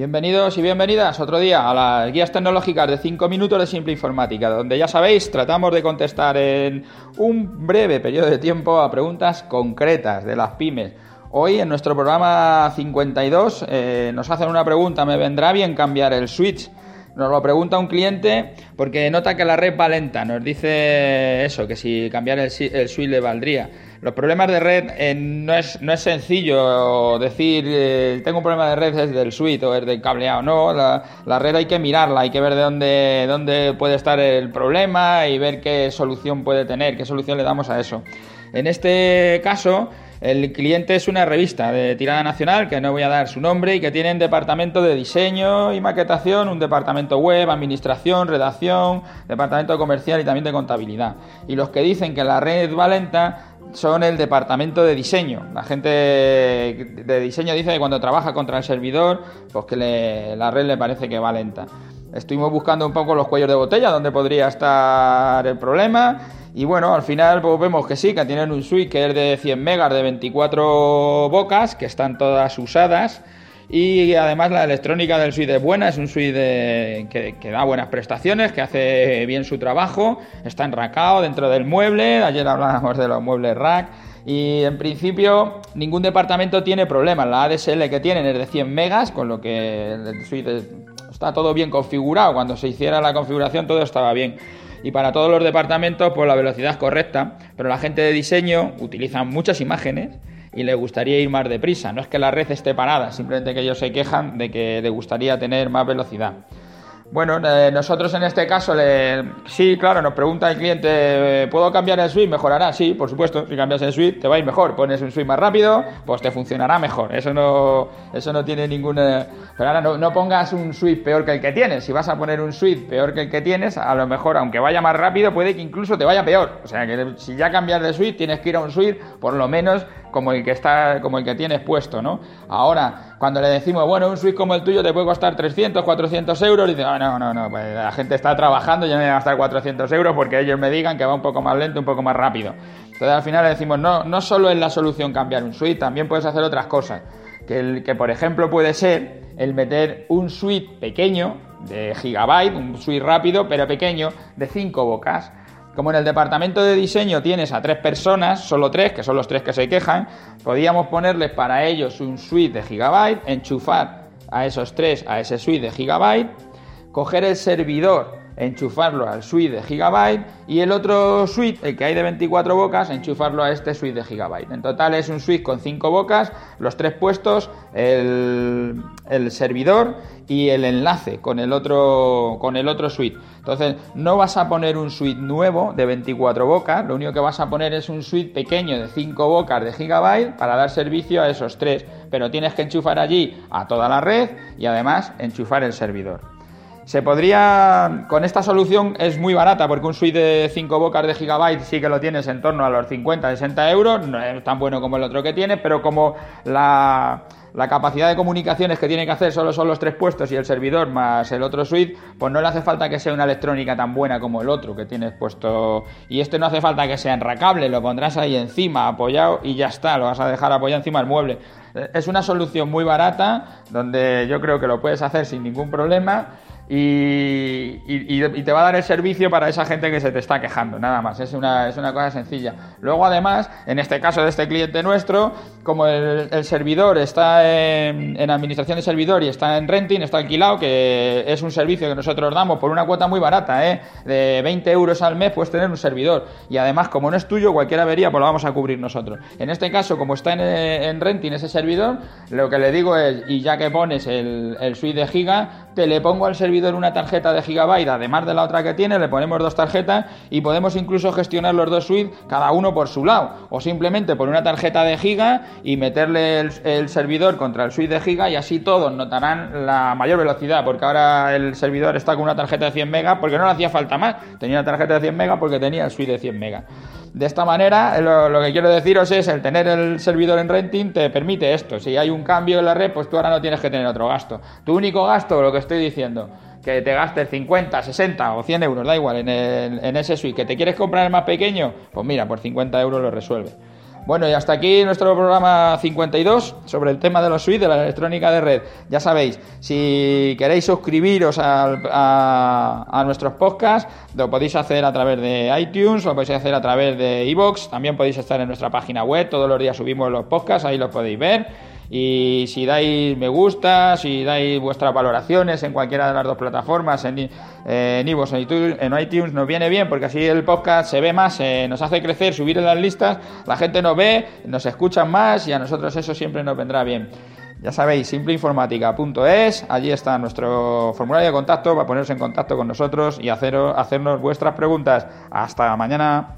Bienvenidos y bienvenidas otro día a las guías tecnológicas de 5 minutos de simple informática, donde ya sabéis, tratamos de contestar en un breve periodo de tiempo a preguntas concretas de las pymes. Hoy en nuestro programa 52 eh, nos hacen una pregunta, ¿me vendrá bien cambiar el switch? Nos lo pregunta un cliente porque nota que la red va lenta. Nos dice eso, que si cambiar el, switch le valdría. Los problemas de red eh, no, es, no es sencillo decir eh, tengo un problema de red es del switch o es del cableado. No, la, la, red hay que mirarla, hay que ver de dónde, dónde puede estar el problema y ver qué solución puede tener, qué solución le damos a eso. En este caso, el cliente es una revista de tirada nacional, que no voy a dar su nombre, y que tiene un departamento de diseño y maquetación, un departamento web, administración, redacción, departamento comercial y también de contabilidad. Y los que dicen que la red va lenta son el departamento de diseño. La gente de diseño dice que cuando trabaja contra el servidor, pues que la red le parece que va lenta. Estuvimos buscando un poco los cuellos de botella, donde podría estar el problema. Y bueno, al final pues, vemos que sí, que tienen un switch que es de 100 megas de 24 bocas, que están todas usadas. Y además la electrónica del switch es buena, es un switch que, da buenas prestaciones, que hace bien su trabajo, está enracado dentro del mueble, ayer hablábamos de los muebles rack, y en principio ningún departamento tiene problemas, la ADSL que tienen es de 100 megas, con lo que el switch está todo bien configurado, cuando se hiciera la configuración todo estaba bien y para todos los departamentos pues la velocidad es correcta, pero la gente de diseño utiliza muchas imágenes y le gustaría ir más deprisa. No es que la red esté parada, simplemente que ellos se quejan de que le gustaría tener más velocidad. Bueno, eh, nosotros en este caso, le, sí, claro, nos pregunta el cliente, ¿puedo cambiar el switch? ¿Mejorará? Sí, por supuesto, si cambias el switch te va a ir mejor. Pones un switch más rápido, pues te funcionará mejor. Eso no, eso no tiene ninguna... Pero ahora no, no pongas un switch peor que el que tienes. Si vas a poner un switch peor que el que tienes, a lo mejor, aunque vaya más rápido, puede que incluso te vaya peor. O sea, que si ya cambias de switch, tienes que ir a un switch, por lo menos como el que está, como el que tienes puesto, ¿no? Ahora, cuando le decimos, bueno, un switch como el tuyo te puede costar 300, 400 euros, dice, ah, no, no, no, pues la gente está trabajando, yo me voy a gastar 400 euros porque ellos me digan que va un poco más lento, un poco más rápido. Entonces al final le decimos, no, no solo es la solución cambiar un switch, también puedes hacer otras cosas. Que, que por ejemplo puede ser el meter un switch pequeño de gigabyte, un switch rápido pero pequeño de 5 bocas como en el departamento de diseño tienes a tres personas, solo tres, que son los tres que se quejan, podíamos ponerles para ellos un suite de gigabyte, enchufar a esos tres a ese suite de gigabyte, coger el servidor enchufarlo al suite de Gigabyte y el otro suite, el que hay de 24 bocas, enchufarlo a este suite de Gigabyte. En total es un suite con 5 bocas, los tres puestos, el, servidor y el enlace con el otro con el otro suite. Entonces, no vas a poner un suite nuevo de 24 bocas, lo único que vas a poner es un suite pequeño de 5 bocas de Gigabyte para dar servicio a esos tres, pero tienes que enchufar allí a toda la red y además enchufar el servidor. Se podría, con esta solución es muy barata porque un suite de 5 bocas de gigabyte sí que lo tienes en torno a los 50, 60 euros, no es tan bueno como el otro que tiene, pero como la, capacidad de comunicaciones que tiene que hacer solo son los tres puestos y el servidor más el otro suite, pues no le hace falta que sea una electrónica tan buena como el otro que tienes puesto. Y este no hace falta que sea enracable, lo pondrás ahí encima, apoyado y ya está, lo vas a dejar apoyado encima del mueble. Es una solución muy barata donde yo creo que lo puedes hacer sin ningún problema y, te va a dar el servicio para esa gente que se te está quejando, nada más, es una, es una cosa sencilla. Luego además, en este caso de este cliente nuestro, como el, servidor está en, administración de servidor y está en renting, está alquilado, que es un servicio que nosotros damos por una cuota muy barata, ¿eh? de 20 euros al mes puedes tener un servidor. Y además, como no es tuyo, cualquier avería pues lo vamos a cubrir nosotros. En este caso, como está en, en renting ese servidor, lo que le digo es, y ya que pones el, el suite de giga, te le pongo al servidor una tarjeta de gigabyte, además de la otra que tiene, le ponemos dos tarjetas y podemos incluso gestionar los dos suites cada uno por su lado. O simplemente por una tarjeta de giga y meterle el, servidor contra el suite de giga y así todos notarán la mayor velocidad, porque ahora el servidor está con una tarjeta de 100 megas porque no le hacía falta más. Tenía una tarjeta de 100 megas porque tenía el suite de 100 megas. De esta manera, lo, que quiero deciros es, el tener el servidor en renting te permite esto. Si hay un cambio en la red, pues tú ahora no tienes que tener otro gasto. Tu único gasto, lo que estoy diciendo, que te gastes 50, 60 o 100 euros, da igual, en, en ese suite, que te quieres comprar el más pequeño, pues mira, por 50 euros lo resuelve. Bueno, y hasta aquí nuestro programa 52 sobre el tema de los suites, de la electrónica de red. Ya sabéis, si queréis suscribiros a, a, nuestros podcasts, lo podéis hacer a través de iTunes, lo podéis hacer a través de iVoox, también podéis estar en nuestra página web, todos los días subimos los podcasts, ahí los podéis ver. Y si dais me gusta, si dais vuestras valoraciones en cualquiera de las dos plataformas, en, en iVoox, en iTunes, nos viene bien porque así el podcast se ve más, nos hace crecer, subir en las listas, la gente nos ve, nos escucha más y a nosotros eso siempre nos vendrá bien. Ya sabéis, simpleinformática.es, allí está nuestro formulario de contacto para poneros en contacto con nosotros y hacernos vuestras preguntas. Hasta mañana.